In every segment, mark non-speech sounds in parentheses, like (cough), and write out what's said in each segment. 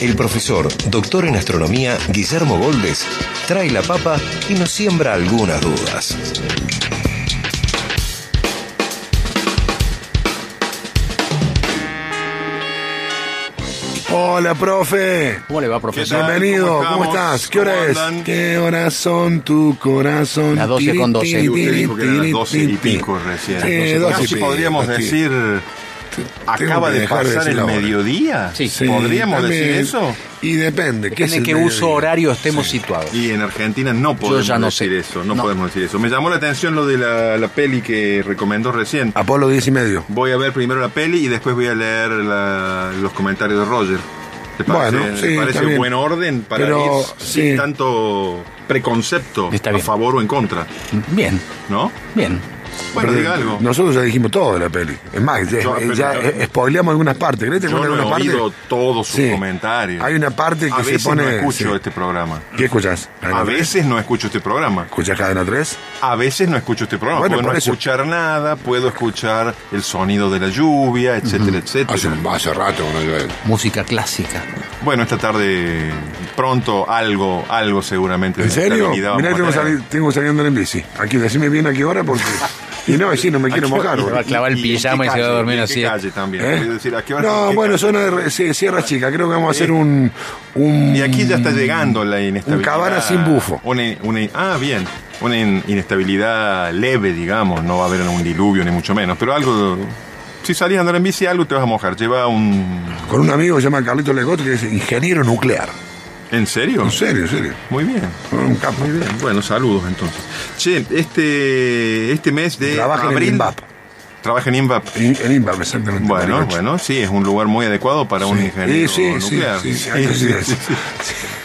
el profesor, doctor en astronomía, Guillermo Goldes, trae la papa y nos siembra algunas dudas. Hola, profe. ¿Cómo le va, profesor? Bienvenido, ¿Cómo ¿cómo, estás? ¿Qué hora ¿Cómo es? andan? ¿Qué horas son tu corazón? Las 12 con 12. Y usted dijo que eran las Tiri, 12 y tiri, pico recién. Sí, Entonces, 12 y casi pico, podríamos decir, acaba de pasar el mediodía. Sí. Sí, ¿Podríamos decir eso? Y depende. ¿qué es Depende qué uso horario estemos situados. Y en Argentina no podemos ya no decir sé. eso, no, No. podemos decir eso. Me llamó la atención lo de la, la peli que recomendó recién. Apolo 10 y medio. Voy a ver primero la peli y después voy a leer la- los comentarios de Roger. ¿Te parece, Bueno, ¿te sí, parece bien. buen orden para Pero, ir sí. sin tanto preconcepto Está a favor o en contra? Bien, ¿No? bien. Bueno, Pero diga algo. Nosotros ya dijimos todo de la peli. Es más, ya, Yo- ya pero- eh, spoileamos algunas partes. ¿Querés que te Yo no he algunas partes? oído todos sus Sí. comentarios. Hay una parte A que se veces pone. no escucho sí. este programa. ¿Qué escuchas? A veces no escucho este programa. ¿Escuchas Cadena 3? A veces no escucho este programa. Bueno, puedo no eso. escuchar nada, puedo escuchar el sonido de la lluvia, etcétera, etcétera. Hace, hace rato que no llueve. Música clásica. Bueno, esta tarde, pronto, algo, algo seguramente. ¿En serio? Mirá, tengo, a sali- tengo saliendo en bici. Aquí, decime bien a qué hora porque. (laughs) Y no, sí, no me quiero mojar. Se va a clavar el ¿Y en pijama y se va a dormir ¿Y en así. calle también? ¿Eh? Quiero decir, ¿a qué hora- No, qué bueno, calle? zona de re- sí, Sierra Chica. Creo que vamos a hacer un. un Y aquí ya está llegando la inestabilidad. Un cabana sin bufo. Una, una- ah, bien. Una in- inestabilidad leve, digamos. No va a haber un diluvio, ni mucho menos. Pero algo. Si salís a andar en bici, algo te vas a mojar. Lleva un. Con un amigo que se llama Carlito Legot, que es ingeniero nuclear. ¿En serio? En serio, en serio. Muy bien. Un capo. Muy bien. Bueno, saludos entonces. Che, este, este mes de Trabaja en el abril. Trabaja en INVAP. En, en INVAP, exactamente. Bueno, bueno, sí, es un lugar muy adecuado para un ingeniero Sí, sí, sí, nuclear. sí, sí. (laughs)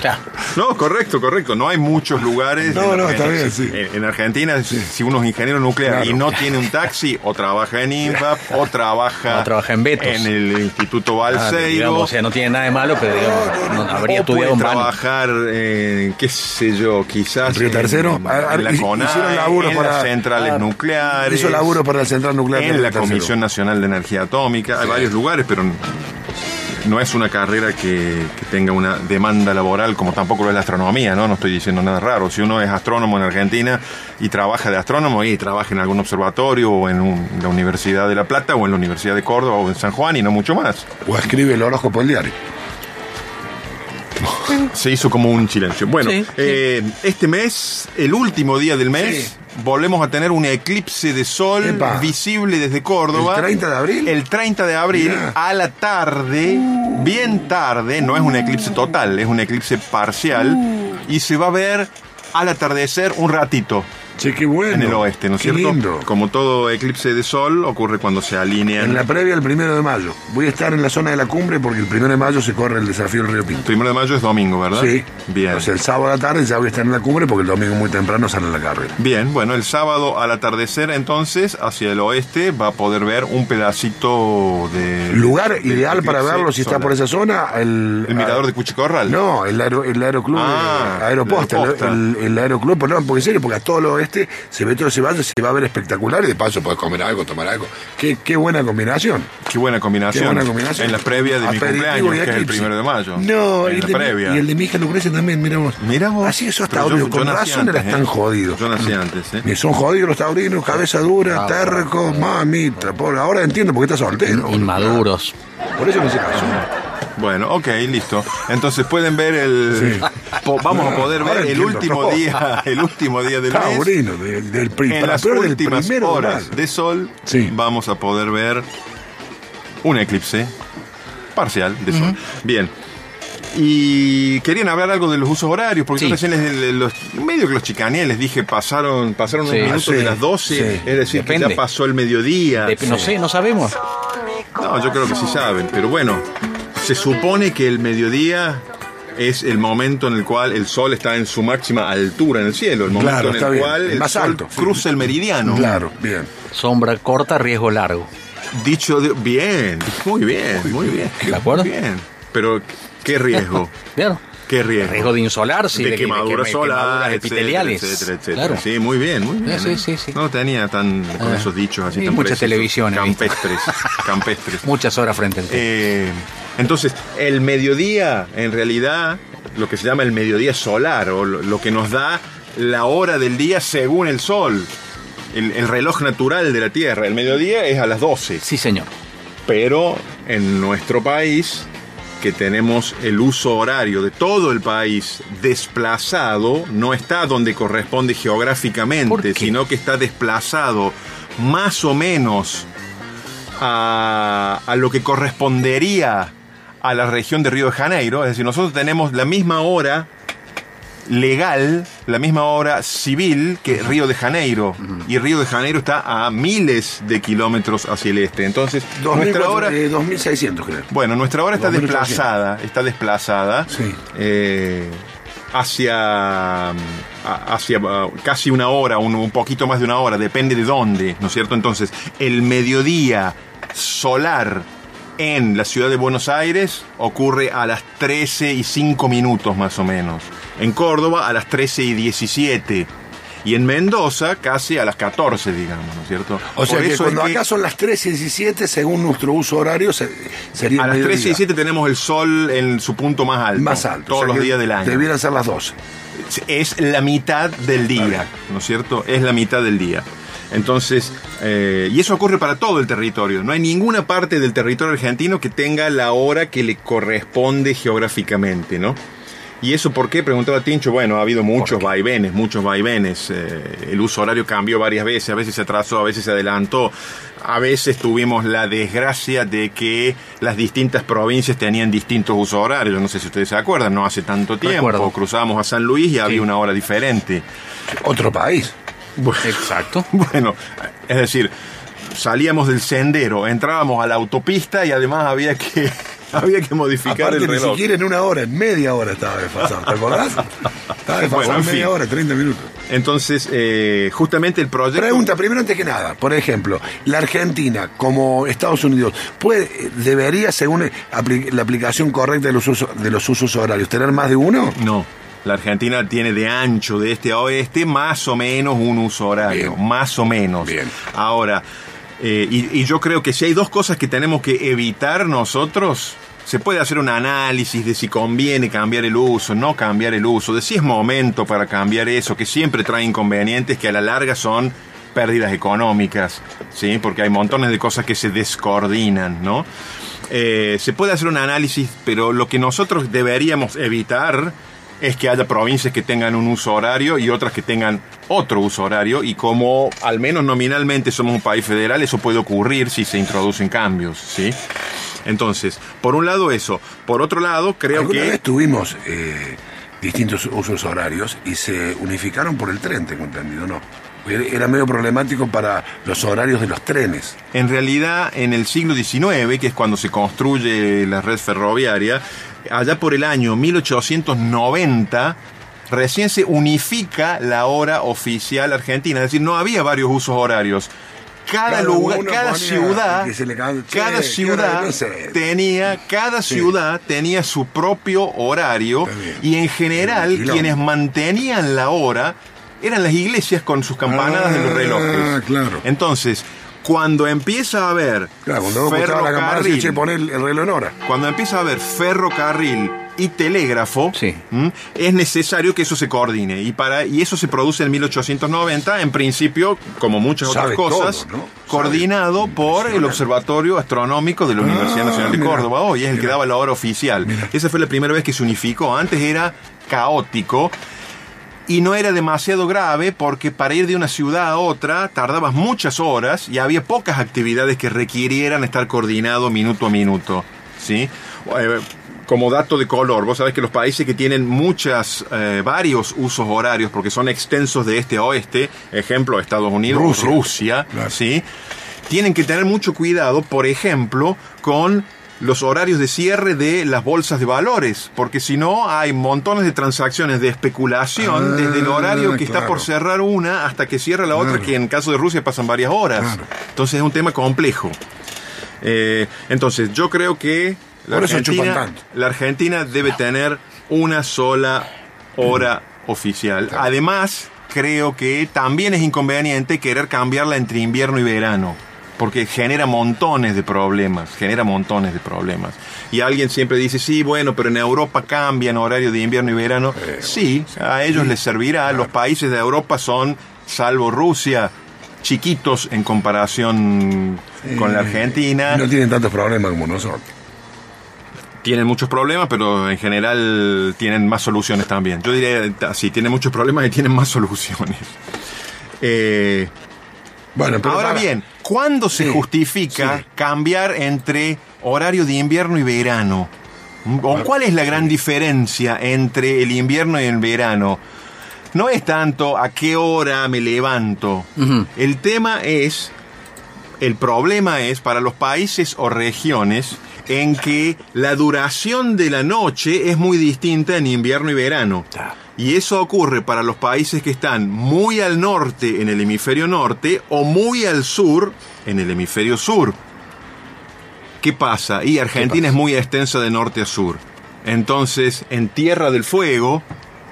Claro. No, correcto, correcto. No hay muchos lugares. No, en no, está Argentina. bien, sí. En, en Argentina, si uno es ingeniero nuclear Claro. y no tiene un taxi, o trabaja en INVAP, o trabaja, O trabaja en Betos. en el Instituto Ah, Balseiro. o sea, no tiene nada de malo, pero digamos, no, habría o estudiado trabajar, eh, qué sé yo, quizás Río en, Tercero. en Ah, la hizo- CONAE, hicieron laburo en para- las centrales ah, nucleares, Hizo laburo para la central nuclear. En la. Comisión Nacional de Energía Atómica. Hay varios lugares, pero no es una carrera que, que tenga una demanda laboral como tampoco lo es la astronomía, ¿no? No estoy diciendo nada raro. Si uno es astrónomo en Argentina y trabaja de astrónomo y trabaja en algún observatorio o en un- la Universidad de La Plata o en la Universidad de Córdoba o en San Juan y no mucho más. O escribe el horóscopo del diario. Se hizo como un silencio. Bueno, Sí, sí. eh, este mes, el último día del mes, Sí. Volvemos a tener un eclipse de sol Epa. visible desde Córdoba. ¿El 30 de abril? El 30 de abril a la tarde, bien tarde, no es un eclipse total, es un eclipse parcial y se va a ver al atardecer un ratito Che, qué bueno. en el oeste, ¿no es cierto? lindo. Como todo eclipse de sol ocurre cuando se alinean. En la previa el primero de mayo. Voy a estar en la zona de la cumbre porque el primero de mayo se corre el desafío del Río Pinto. Primero de mayo es domingo, ¿verdad? Sí. Bien. O sea, el sábado a la tarde ya voy a estar en la cumbre porque el domingo muy temprano sale la carrera. Bien, bueno, el sábado al atardecer entonces, hacia el oeste, va a poder ver un pedacito de... Lugar de- ideal de para verlo si está por esa zona, el... ¿El mirador de Cuchicorral? No, el, aero, el aeroclub, Ah, Aeroposta, el el, el aeroclub, no, porque en serio, porque a todo el oeste se ve todo ese valle, se va a ver espectacular y de paso puedes comer algo, tomar algo. Qué, qué buena combinación. Qué buena combinación. Qué buena combinación. En la previa de mi Aperitivo cumpleaños, y que es el primero de mayo. No, en y, la el de, previa. mi- y el de mi hija Lucrecia también, mira vos. Mira vos. Así yo- taurinos, yo con razón antes, eran tan ¿eh? jodidos. Yo nací antes, ¿eh? Son jodidos los taurinos, cabeza dura, tercos, mamita, pobre. Ahora entiendo por qué está soltero. Inmaduros. Por eso no se casó. Bueno, ok, listo. Entonces pueden ver el... po- vamos a poder ver el último todo. día, el último día del mes. Taurino, del, del, pri- En las del últimas de horas de sol Sí. vamos a poder ver un eclipse parcial de sol. Bien. Y querían hablar algo de los usos horarios, porque Sí. yo recién les, les- los, medio que los chicaneé, les dije, pasaron, pasaron Sí. unos minutos Ah, sí, de las 12, sí. es decir, que ya pasó el mediodía. De- no sé, no sabemos. No, yo creo que sí saben, pero bueno, se supone que el mediodía es el momento en el cual el sol está en su máxima altura en el cielo, el momento Claro, en el bien, cual el el más sol alto, sí. cruza el meridiano. Claro, bien. Sombra corta, riesgo largo. Dicho de, bien, muy bien, muy bien. ¿De acuerdo? Bien. Pero qué riesgo, (laughs) ¿Vieron? qué riesgo. Riesgo de insolarse, de, de, quemadura quema- solar, quemaduras etcétera, epiteliales. etcétera, etcétera. Claro. Sí, muy bien, muy bien. Sí, ¿eh? sí, sí. No tenía tan con Ah. esos dichos así Sí, tan mucha precisos. visto. Campestres, campestres. (laughs) Muchas horas frente al. Eh, entonces, el mediodía, en realidad, lo que se llama el mediodía solar, o lo, que nos da la hora del día según el sol, el, el reloj natural de la Tierra. El mediodía es a las 12, Sí, señor. pero en nuestro país, que tenemos el uso horario de todo el país desplazado, no está donde corresponde ¿Por geográficamente, sino que está desplazado más o menos a, a lo que correspondería a la región de Río de Janeiro. Es decir, nosotros tenemos la misma hora legal, la misma hora civil que Río de Janeiro. Y Río de Janeiro está a miles de kilómetros hacia el este. Entonces, nuestra 2400, hora... eh, 2600, creo. Bueno, nuestra hora está 2800. desplazada, está desplazada Sí. eh, hacia, hacia casi una hora, un, un poquito más de una hora, depende de dónde, ¿no es cierto? Entonces, el mediodía solar en la ciudad de Buenos Aires ocurre a las 13 y 5 minutos más o menos. En Córdoba a las 13 y 17. Y en Mendoza casi a las 14, digamos, ¿no es cierto? O sea Por que eso es cuando que- acá son las 13 y 17, según nuestro uso horario, se- sería A las 13 y mediodía. 17 tenemos el sol en su punto más alto. Más alto. Todos o sea los que días del año. Debieran ser las 12. Es la mitad del día, ¿no es cierto? Es la mitad del día. Entonces, eh, y eso ocurre para todo el territorio. No hay ninguna parte del territorio argentino que tenga la hora que le corresponde geográficamente, ¿no? ¿Y eso por qué? Preguntaba Tincho. Bueno, ha habido muchos vaivenes, muchos vaivenes. Eh, el uso horario cambió varias veces, a veces se atrasó, a veces se adelantó. A veces tuvimos la desgracia de que las distintas provincias tenían distintos usos horarios. No sé si ustedes se acuerdan, no hace tanto tiempo. Recuerdo. Cruzábamos a San Luis y había una hora diferente. Otro país. Bueno, Exacto. (laughs) bueno, es decir, salíamos del sendero, entrábamos a la autopista y además había que, (laughs) había que modificar Aparte, el ni reloj. siquiera en una hora, en media hora estaba desfasado. ¿Te acordás? Estaba desfasado (laughs) Bueno, en en media hora, 30 minutos. Entonces, eh, justamente el proyecto... Pregunta, primero antes que nada, por ejemplo, la Argentina, como Estados Unidos, puede, debería, según la aplicación correcta de los, usos, de los usos horarios, tener más de uno? No. La Argentina tiene de ancho de este a oeste más o menos un uso horario, Bien. más o menos. Bien. Ahora, eh, y, y yo creo que si hay dos cosas que tenemos que evitar nosotros, se puede hacer un análisis de si conviene cambiar el uso, no cambiar el uso, de si es momento para cambiar eso, que siempre trae inconvenientes que a la larga son pérdidas económicas, ¿sí? Porque hay montones de cosas que se descoordinan, ¿no? Eh, se puede hacer un análisis, pero lo que nosotros deberíamos evitar es que haya provincias que tengan un uso horario y otras que tengan otro uso horario y como al menos nominalmente somos un país federal, eso puede ocurrir si se introducen cambios, ¿sí? Entonces, por un lado eso, por otro lado creo que... vez tuvimos eh, distintos usos horarios y se unificaron por el tren, tengo entendido, ¿no? Era medio problemático para los horarios de los trenes. En realidad, en el siglo XIX, que es cuando se construye la red ferroviaria, allá por el año 1890, recién se unifica la hora oficial argentina. Es decir, no había varios usos horarios. Cada Cada lugar, cada ciudad, cada ¿qué ciudad hora? No sé. tenía, cada ciudad tenía su propio horario y en general quienes mantenían la hora eran las iglesias con sus campanadas de los Ah, relojes. claro. Entonces, cuando empieza a haber Claro, cuando escuchabas la ferrocarril, poné el, el reloj en hora. cuando empieza a haber ferrocarril y telégrafo, es necesario que eso se coordine. Y, para, y eso se produce en 1890, en principio, como muchas otras Sabe cosas, todo, ¿no? coordinado Sabe. por el. Observatorio Astronómico de la Universidad Ah, Nacional de mira. Córdoba. Hoy es el que daba la hora oficial. Mira. Esa fue la primera vez que se unificó. Antes era caótico. Y no era demasiado grave porque para ir de una ciudad a otra tardabas muchas horas y había pocas actividades que requirieran estar coordinado minuto a minuto. ¿sí? Eh, como dato de color, vos sabés que los países que tienen muchas, eh, varios usos horarios, porque son extensos de este a oeste, ejemplo Estados Unidos, Rusia. Rusia, Claro. ¿sí? tienen que tener mucho cuidado, por ejemplo, con los horarios de cierre de las bolsas de valores, porque si no hay montones de transacciones de especulación Ah, desde el horario que está por cerrar una hasta que cierra la otra, que en caso de Rusia pasan varias horas. Claro. Entonces es un tema complejo. Eh, entonces yo creo que la Argentina, la Argentina debe tener una sola hora oficial. Además, creo que también es inconveniente querer cambiarla entre invierno y verano. Porque genera montones de problemas, genera montones de problemas. Y alguien siempre dice, sí, bueno, pero en Europa cambian horario de invierno y verano. Sí, a ellos les servirá. Los países de Europa son, salvo Rusia, chiquitos en comparación con la Argentina. No tienen tantos problemas como nosotros. Tienen muchos problemas, pero en general tienen más soluciones también. Yo diría así, tienen muchos problemas y tienen más soluciones. (laughs) Eh, Bueno, pero ahora para- bien, ¿cuándo se Sí, justifica sí. cambiar entre horario de invierno y verano? ¿O cuál es la gran diferencia entre el invierno y el verano? No es tanto a qué hora me levanto. El tema es el problema es para los países o regiones en que la duración de la noche es muy distinta en invierno y verano. Y eso ocurre para los países que están muy al norte en el hemisferio norte o muy al sur en el hemisferio sur. ¿Qué pasa? Y Argentina es muy extensa de norte a sur. Entonces, en Tierra del Fuego,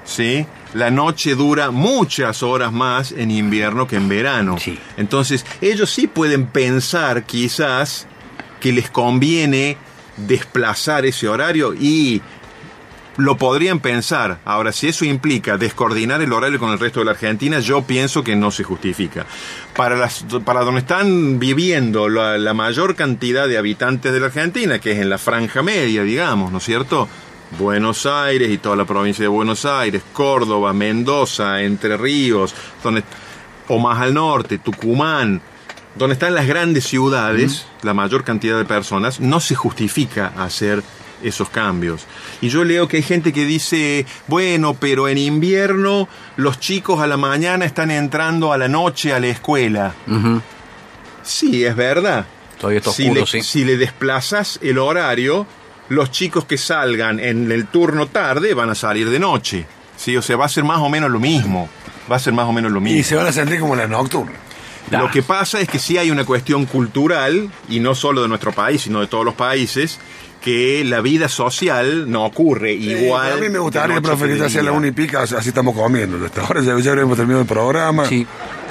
¿sí? La noche dura muchas horas más en invierno que en verano. Sí. Entonces, ellos sí pueden pensar quizás que les conviene desplazar ese horario y lo podrían pensar. Ahora, si eso implica descoordinar el horario con el resto de la Argentina, yo pienso que no se justifica. Para, las, para donde están viviendo la, la mayor cantidad de habitantes de la Argentina, que es en la franja media, digamos, ¿no es cierto? Buenos Aires y toda la provincia de Buenos Aires, Córdoba, Mendoza, Entre Ríos, donde, o más al norte, Tucumán, donde están las grandes ciudades, la mayor cantidad de personas, no se justifica hacer esos cambios. Y yo leo que hay gente que dice, bueno, pero en invierno los chicos a la mañana están entrando a la noche a la escuela. Sí, es verdad. Todavía está si, oscuro, le, sí. si le desplazas el horario, los chicos que salgan en el turno tarde van a salir de noche. Sí, o sea, va a ser más o menos lo mismo. Va a ser más o menos lo mismo. Y se van a sentir como la Lo que pasa es que sí hay una cuestión cultural, y no solo de nuestro país, sino de todos los países, que la vida social no ocurre igual. A mí me gustaría, profe, hacía la día. una y pica, así estamos comiendo. Hasta ahora ya, ya habremos terminado el programa. Sí.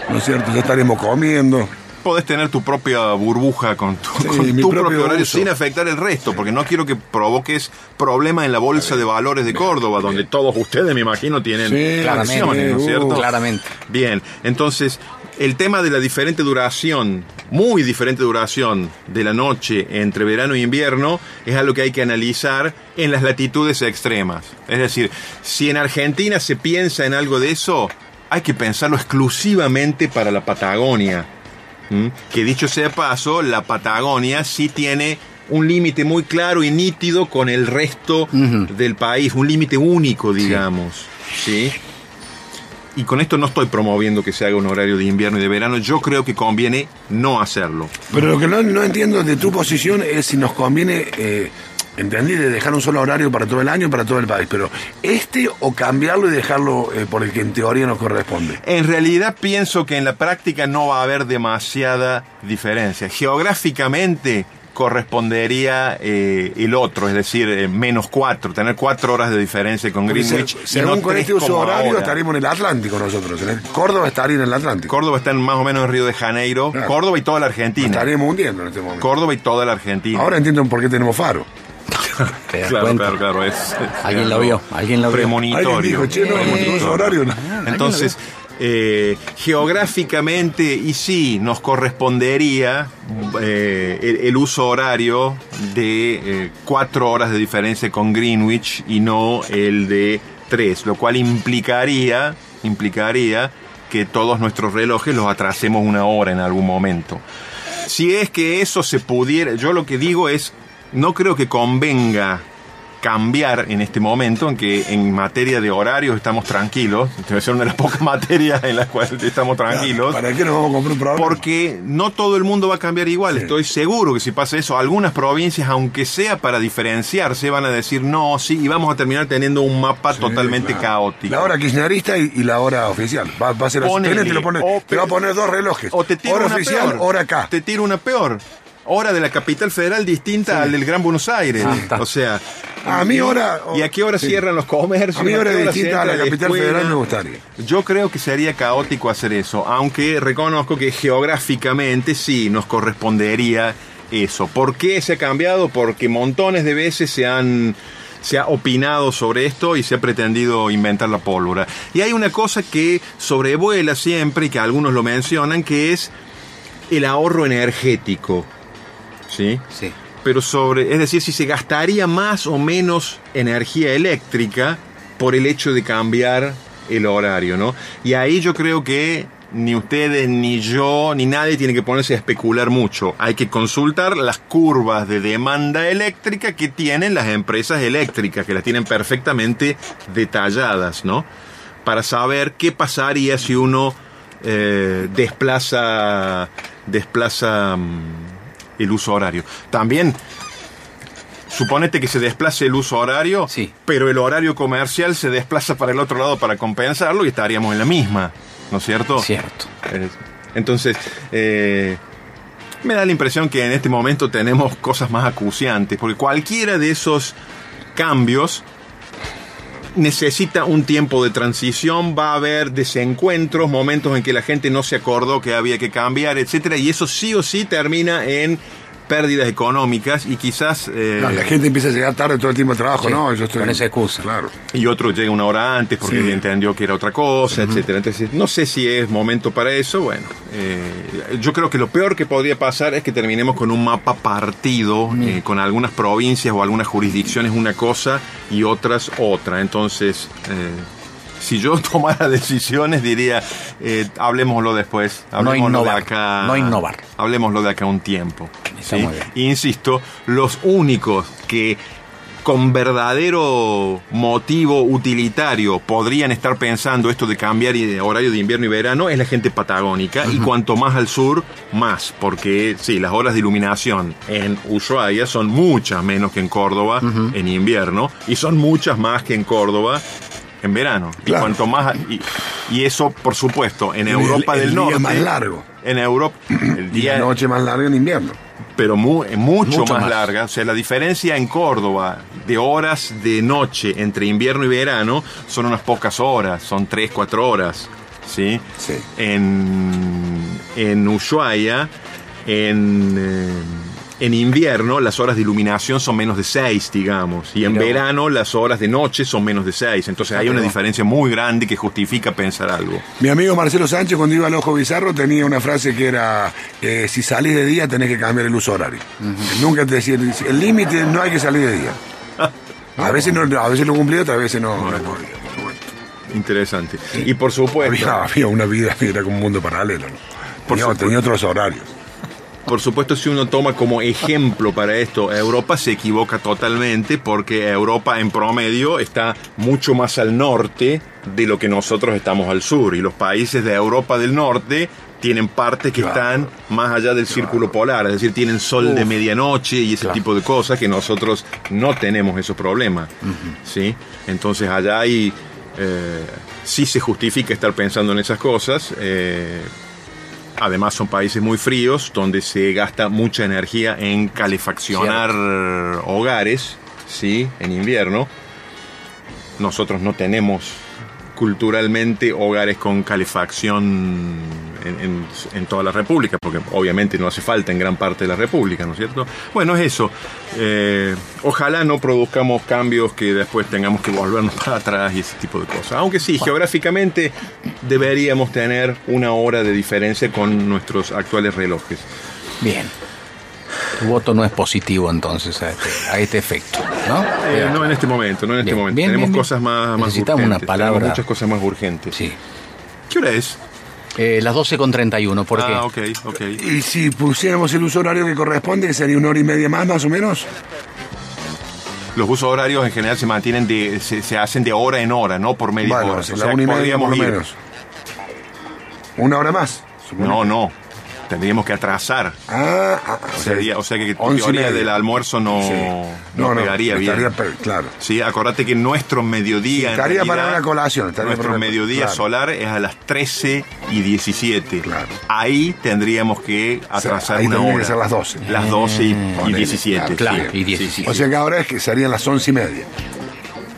¿No es cierto? Ya estaremos comiendo. Podés tener tu propia burbuja con tu, Sí, con mi tu propio propio horario uso. sin afectar el resto, porque no quiero que provoques problemas en la bolsa de valores de Córdoba, donde todos ustedes, me imagino, tienen Sí, claramente, ¿no es uh, cierto? Claramente. Bien, entonces el tema de la diferente duración, muy diferente duración de la noche entre verano e invierno, es algo que hay que analizar en las latitudes extremas. Es decir, si en Argentina se piensa en algo de eso, hay que pensarlo exclusivamente para la Patagonia. ¿Mm? Que dicho sea de paso, la Patagonia sí tiene un límite muy claro y nítido con el resto del país, un límite único, digamos. ¿sí? Y con esto no estoy promoviendo que se haga un horario de invierno y de verano. Yo creo que conviene no hacerlo. Pero lo que no, no entiendo de tu posición es si nos conviene, eh, entendí, de dejar un solo horario para todo el año, para todo el país. Pero este o cambiarlo y dejarlo eh, por el que en teoría nos corresponde. En realidad pienso que en la práctica no va a haber demasiada diferencia. Geográficamente correspondería eh, el otro, es decir, eh, menos cuatro, tener cuatro horas de diferencia con Greenwich. se- según no con este uso horario ahora. estaríamos en el Atlántico nosotros. El- Córdoba estaría en el Atlántico. Córdoba está en más o menos en Río de Janeiro, Claro. Córdoba y toda la Argentina. Estaríamos hundiendo en este momento. Córdoba y toda la Argentina. Ahora entiendo por qué tenemos faro. (laughs) ¿Te das claro, cuenta? claro, claro, es, Alguien lo vio, alguien lo vio. premonitorio. Alguien dijo, che, no, Premonitorio. ese horario no. Entonces, eh, geográficamente, y sí, nos correspondería eh, el, uso horario de eh, cuatro horas de diferencia con Greenwich y no el de tres, lo cual implicaría, implicaría que todos nuestros relojes los atrasemos una hora en algún momento. Si es que eso se pudiera, yo lo que digo es, no creo que convenga cambiar en este momento en que en materia de horarios estamos tranquilos. Debe ser una de las pocas (laughs) materias en las cuales estamos tranquilos. ¿Para qué nos vamos a comprar un programa? Porque no todo el mundo va a cambiar igual. Estoy seguro que si pasa eso, algunas provincias, aunque sea para diferenciarse, van a decir no, sí, y vamos a terminar teniendo un mapa Sí, totalmente claro. caótico. La hora kirchnerista y, y la hora oficial. Va, va a ser así. Te, lo pone- te va a poner dos relojes. O te tiro hora una oficial, peor. hora acá. Te tiro una peor. Hora de la capital federal distinta al del Gran Buenos Aires. Ah, o sea. A mí hora- ¿Y a qué hora sí. cierran los comercios? A mí hora qué distinta a la capital escuela? federal me gustaría. Yo creo que sería caótico hacer eso, aunque reconozco que geográficamente sí nos correspondería eso. ¿Por qué se ha cambiado? Porque montones de veces se han se ha opinado sobre esto y se ha pretendido inventar la pólvora. Y hay una cosa que sobrevuela siempre y que algunos lo mencionan, que es el ahorro energético. ¿Sí? Sí. pero sobre, es decir, si se gastaría más o menos energía eléctrica por el hecho de cambiar el horario, ¿no? Y ahí yo creo que ni ustedes, ni yo, ni nadie tiene que ponerse a especular mucho. Hay que consultar las curvas de demanda eléctrica que tienen las empresas eléctricas, que las tienen perfectamente detalladas, ¿no? Para saber qué pasaría si uno eh, desplaza, desplaza mm, el uso horario. También, suponete que se desplace el uso horario, Sí. pero el horario comercial se desplaza para el otro lado para compensarlo y estaríamos en la misma, ¿no es cierto? Cierto. Eh, Entonces, eh, me da la impresión que en este momento tenemos cosas más acuciantes, porque cualquiera de esos cambios necesita un tiempo de transición, va a haber desencuentros, momentos en que la gente no se acordó que había que cambiar, etcétera, y eso sí o sí termina en pérdidas económicas y quizás eh, No, la gente empieza a llegar tarde todo el tiempo al trabajo, Sí, ¿no? Yo estoy, con esa excusa. Claro. y otro llega una hora antes porque Sí. entendió que era otra cosa, etcétera. Entonces, no sé si es momento para eso. Bueno, eh, yo creo que lo peor que podría pasar es que terminemos con un mapa partido, eh, con algunas provincias o algunas jurisdicciones una cosa y otras otra. Entonces, eh, si yo (laughs) tomara decisiones, diría, eh, hablemoslo después. Hablemoslo innovar, de acá. no innovar. Hablemoslo de acá un tiempo. Insisto, los únicos que con verdadero motivo utilitario podrían estar pensando esto de cambiar horario de invierno y verano es la gente patagónica. Y cuanto más al sur más porque sí las horas de iluminación en Ushuaia son muchas menos que en Córdoba en invierno y son muchas más que en Córdoba en verano. Y cuanto más y, y eso por supuesto en Europa el del día norte más largo. en Europa el Y día la noche más larga en invierno. Pero mu- mucho, Mucho más, más. larga. O sea, la diferencia en Córdoba de horas de noche entre invierno y verano son unas pocas horas, son 3, 4 horas. ¿sí? Sí. En, en Ushuaia, en, eh, en invierno, las horas de iluminación son menos de 6, digamos. Y en verano, las horas de noche son menos de 6. Entonces hay una diferencia muy grande que justifica pensar algo. Mi amigo Marcelo Sánchez, cuando iba al Ojo Bizarro, tenía una frase que era: eh, si salís de día, tenés que cambiar el uso horario. Nunca te decía, el límite no hay que salir de día. (laughs) A veces, no, a veces lo cumplía, otras veces no, podía. Interesante. Y por supuesto... había, había una vida que (laughs) era como un mundo paralelo. ¿no? Por Tenía, supuesto. tenía otros horarios. Por supuesto, si uno toma como ejemplo para esto, Europa se equivoca totalmente porque Europa en promedio está mucho más al norte de lo que nosotros estamos al sur. Y los países de Europa del norte tienen partes que Claro. están más allá del círculo polar, es decir, tienen sol de medianoche y ese Claro. tipo de cosas que nosotros no tenemos esos problemas. ¿sí? Entonces allá hay... eh, sí se justifica estar pensando en esas cosas. eh, Además son países muy fríos donde se gasta mucha energía en calefaccionar hogares, ¿sí? En invierno. Nosotros no tenemos culturalmente hogares con calefacción en, en- en toda la República, porque obviamente no hace falta en gran parte de la República, ¿no es cierto? Bueno, es eso. Eh, ojalá no produzcamos cambios que después tengamos que volvernos para atrás y ese tipo de cosas. Aunque sí, geográficamente deberíamos tener una hora de diferencia con nuestros actuales relojes. Bien. Tu voto no es positivo entonces a este, a este efecto, ¿no? Eh, no en este momento, no en este Bien, momento. bien, Tenemos bien, cosas más, más Necesitamos una palabra. Tenemos muchas cosas más urgentes. Sí. ¿Qué hora es? Eh, las 12 con 31, ¿por qué? Ah, ok, ok. Y si pusiéramos el uso horario que corresponde, que sería una hora y media más, más o menos. los usos horarios en general se mantienen de, se, se hacen de hora en hora, no por media Bueno, hora. O la sea, una y media podríamos por lo ir- menos. Una hora más. No, no. Tendríamos que atrasar. Ah, ah, o sea, Sería- o sea que tu y teoría del almuerzo no, Sí. no, pegaría bien. estaría claro. Sí, acordate que nuestro mediodía. en estaría para realidad, una colación, nuestro para una- mediodía claro. solar es a las 13 y 17. Claro. Ahí tendríamos que atrasar ahí una hora. que ser las 12. Las 12 y, y Ponele, 17. Claro, Sí, y sí, 17. O sea que ahora es que serían las once y media.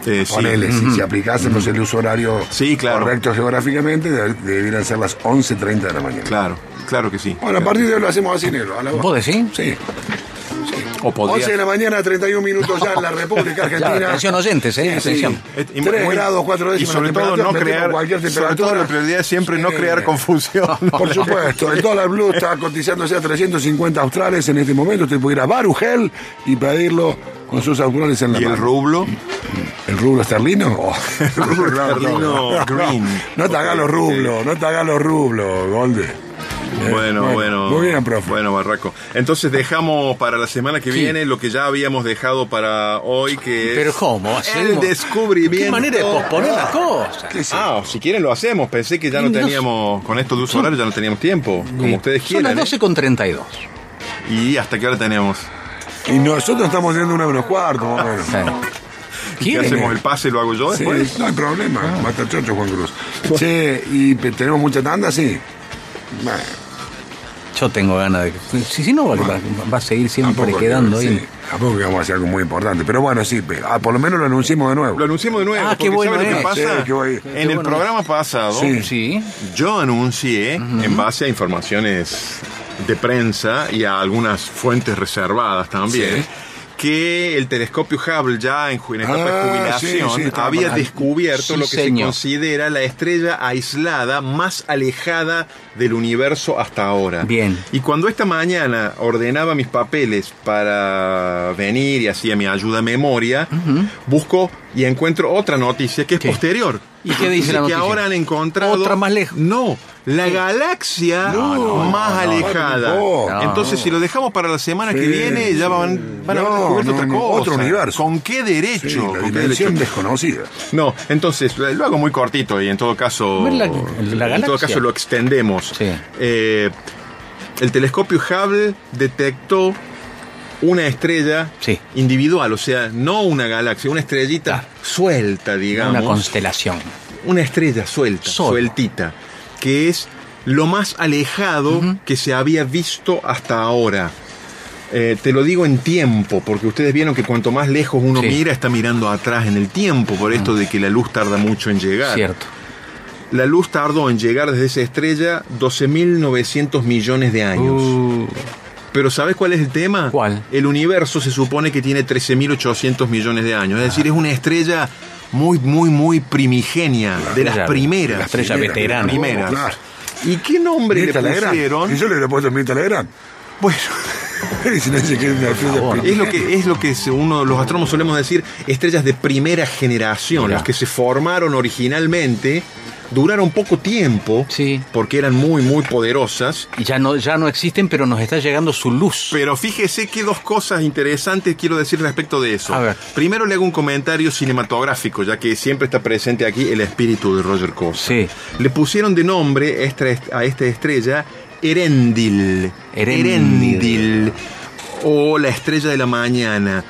Eh, sí. Ponele, si, si aplicásemos el uso horario Sí, claro. correcto geográficamente, de- deberían ser las 11.30 de la mañana. Claro, claro que sí. Bueno, a partir de hoy lo hacemos así, negro. a la- ¿Vos decís? Sí. O podría- 11 de la mañana, 31 minutos ya en la República (laughs) Argentina. Ya, atención oyentes, eh, atención. Y 3 muy- grados, 4 Y décimas sobre de todo no crear. cualquier Sobre temperatura. todo la prioridad es siempre no Sí. crear confusión. (laughs) Por supuesto, el dólar blue está cotizándose a 350 australes en este momento. Usted puede ir a Barugel y pedirlo con sus australes en la ¿Y el rublo? ¿El rublo esterlino? Oh, (laughs) El rublo esterlino green. No te hagas los rublos, no te hagas los rublos, Golde. Bueno, bueno, bueno. muy bien, profe. Bueno, Barraco. Entonces dejamos para la semana que Sí. viene lo que ya habíamos dejado para hoy, que es Pero ¿cómo? el ¿Hacemos? descubrimiento. ¿Qué manera de posponer las cosas? ¿Qué es Ah, si quieren lo hacemos. Pensé que ya no teníamos, con esto de uso horario ya no teníamos tiempo. Como ustedes Son quieran. las 12 con 32. ¿eh? ¿Y hasta qué hora tenemos? Y nosotros estamos yendo una menos cuarto, más o menos. ¿Qué ¿Quieren? hacemos? ¿El pase lo hago yo Sí, después? no hay problema. Mata chocho, Juan Cruz. Che, ¿y tenemos mucha tanda? Sí. Bueno, Yo tengo ganas de que. Si, si no, va, va- va a seguir siempre que- quedando ahí. sí, tampoco que vamos a hacer algo muy importante. Pero bueno, sí, ah, por lo menos lo anunciamos de nuevo. Lo anunciamos de nuevo. Ah, qué bueno ¿sabe lo que pasa? Sí, qué bueno. en Qué el bueno programa pasado, Sí. Sí. Yo anuncié, en base a informaciones de prensa y a algunas fuentes reservadas también, Sí. Que el telescopio Hubble ya en, en etapa Ah, de jubilación sí, sí, estaba había mal. descubierto Sí, lo que señor. se considera la estrella aislada más alejada del universo hasta ahora. Bien. Y cuando esta mañana ordenaba mis papeles para venir y hacía mi ayuda a memoria, busco y encuentro otra noticia que es ¿Qué? posterior. ¿Y qué dice la que noticia? ahora han encontrado Otra más lejos. No, la galaxia No, no, más no, no, alejada. no, no. Entonces, si lo dejamos para la semana que viene, ya van, van a haber No, descubierto otra no, cosa. otro universo. ¿Con qué derecho? Sí, la ¿Con qué dimensión derecho? desconocida. No, entonces lo hago muy cortito y en todo caso, Ver la- la en todo caso lo extendemos. Sí. Eh, el telescopio Hubble detectó una estrella Sí. individual, o sea, no una galaxia, una estrellita Claro. suelta, digamos. Una constelación. una estrella suelta, Solo. sueltita, que es lo más alejado que se había visto hasta ahora. Eh, te lo digo en tiempo, porque ustedes vieron que cuanto más lejos uno Sí. mira, está mirando atrás en el tiempo, por esto de que la luz tarda mucho en llegar. Cierto. La luz tardó en llegar desde esa estrella 12.900 millones de años. Uh, Pero ¿sabes cuál es el tema? ¿Cuál? El universo se supone que tiene 13.800 millones de años. Es decir, es una estrella muy, muy, muy primigenia. de las primeras. la estrella Primera, veterana. primeras. Claro. ¿Y qué nombre le Mirta Legrand. pusieron? Y yo le hubiera puesto Mirta Legrand. Bueno, (laughs) si no dice que es una estrella favor. es lo que es lo que uno los astrónomos solemos decir estrellas de primera generación, Mira. las que se formaron originalmente, duraron poco tiempo, Sí. porque eran muy muy poderosas. y ya no, ya no existen, pero nos está llegando su luz. Pero fíjese que dos cosas interesantes quiero decir respecto de eso. A ver. Primero le hago un comentario cinematográfico, ya que siempre está presente aquí el espíritu de Roger Cosa. Sí. Le pusieron de nombre esta- a esta estrella Erendil. Erendil. O la estrella de la mañana.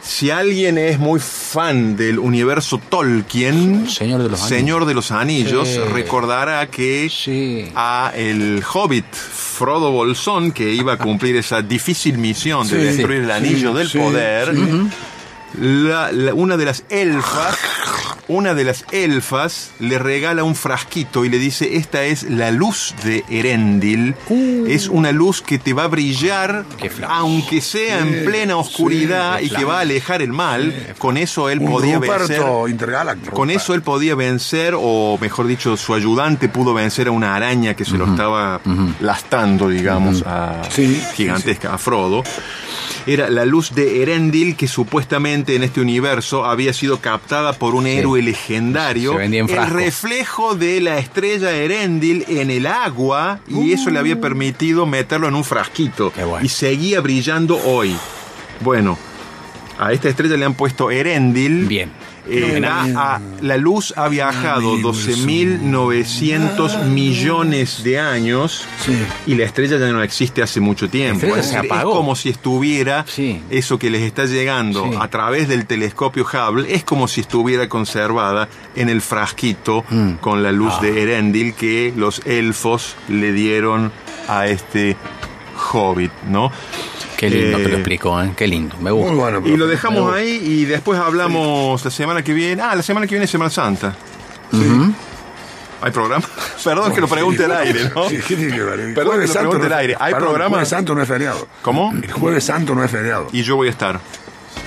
Si alguien es muy fan del universo Tolkien, Señor de los Anillos. Señor de los Anillos, Sí. recordará que Sí. a el hobbit Frodo Bolsón, que iba a cumplir esa difícil misión de Sí, destruir el anillo del poder, sí. la- la- una de las elfas, una de las elfas le regala un frasquito y le dice, esta es la luz de Erendil, es una luz que te va a brillar, Uh. Aunque sea en plena oscuridad sí, y que va a alejar el mal, con eso él Un podía vencer. Con eso él podía vencer, o mejor dicho, su ayudante pudo vencer a una araña que se lo estaba lastando, digamos, a Sí, gigantesca, a Frodo. Era la luz de Erendil que supuestamente en este universo había sido captada por un héroe legendario. Se vendía en el reflejo de la estrella Erendil en el agua y eso le había permitido meterlo en un frasquito. Qué bueno. Y seguía brillando hoy. Bueno, A esta estrella le han puesto Erendil. Bien. Eh, a- la luz ha viajado Amigo, 12.900 millones de años Sí. y la estrella ya no existe hace mucho tiempo. Es se decir, es apagó. como si estuviera Sí. eso que les está llegando Sí. a través del telescopio Hubble, es como si estuviera conservada en el frasquito Mm. con la luz Ah. de Erendil que los elfos le dieron a este hobbit, ¿no? Qué lindo que Eh, lo explicó, ¿eh? Qué lindo. Me gusta. Muy bueno. Y lo dejamos ahí y después hablamos la semana que viene. Ah, la semana que viene es Semana Santa. ¿Hay programa? (laughs) Perdón que lo pregunte al aire, ¿no? Sí, ¿qué tiene que ver? El Perdón que lo Santo pregunte no al es- aire. ¿Hay perdón, programa? El Jueves Santo no es feriado. ¿Cómo? El Jueves Santo no es feriado. Y yo voy a estar.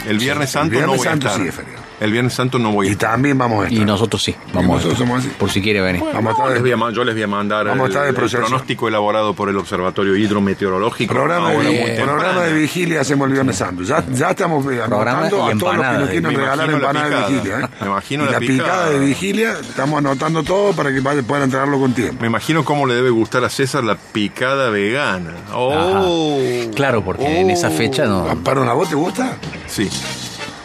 El Viernes el Santo Viernes no voy Santo a estar. sí es feriado. El Viernes Santo no voy a Y estar. también vamos a estar. Y nosotros sí. Vamos nosotros a somos así. Por si quiere venir. Vamos a No, estar les de- voy a ma- yo les voy a mandar Vamos a el, estar de el proceso. pronóstico elaborado por el Observatorio Hidrometeorológico. Programa, Ahora de, temprano. programa de vigilia hacemos el Viernes Santo. Ya, ya estamos eh, Programa anotando y a todos los que nos quieren regalar imagino la empanadas de picada. vigilia. ¿eh? Me imagino y la la picada picada. de vigilia, estamos anotando todo para que vaya- puedan entregarlo con tiempo. Me imagino cómo le debe gustar a César la picada vegana. Oh. Claro, porque en esa fecha no. ¿Para una voz te gusta? Sí.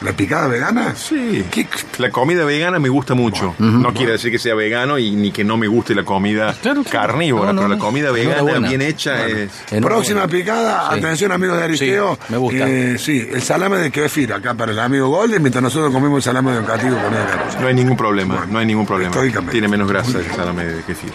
¿La picada vegana? Sí. ¿Qué? La comida vegana me gusta mucho. No quiere decir que sea vegano y ni que no me guste la comida (laughs) Claro, claro. carnívora, No, no, pero la comida vegana bien hecha Bueno. es. Próxima picada, Sí. atención amigos de Aristeo. Sí, me gusta. Eh, sí, el salame de kefir acá para el amigo Golden, mientras nosotros comemos el salame de Cativo con el No hay ningún problema, Bueno, no hay ningún problema. Tiene menos grasa el salame de kefir.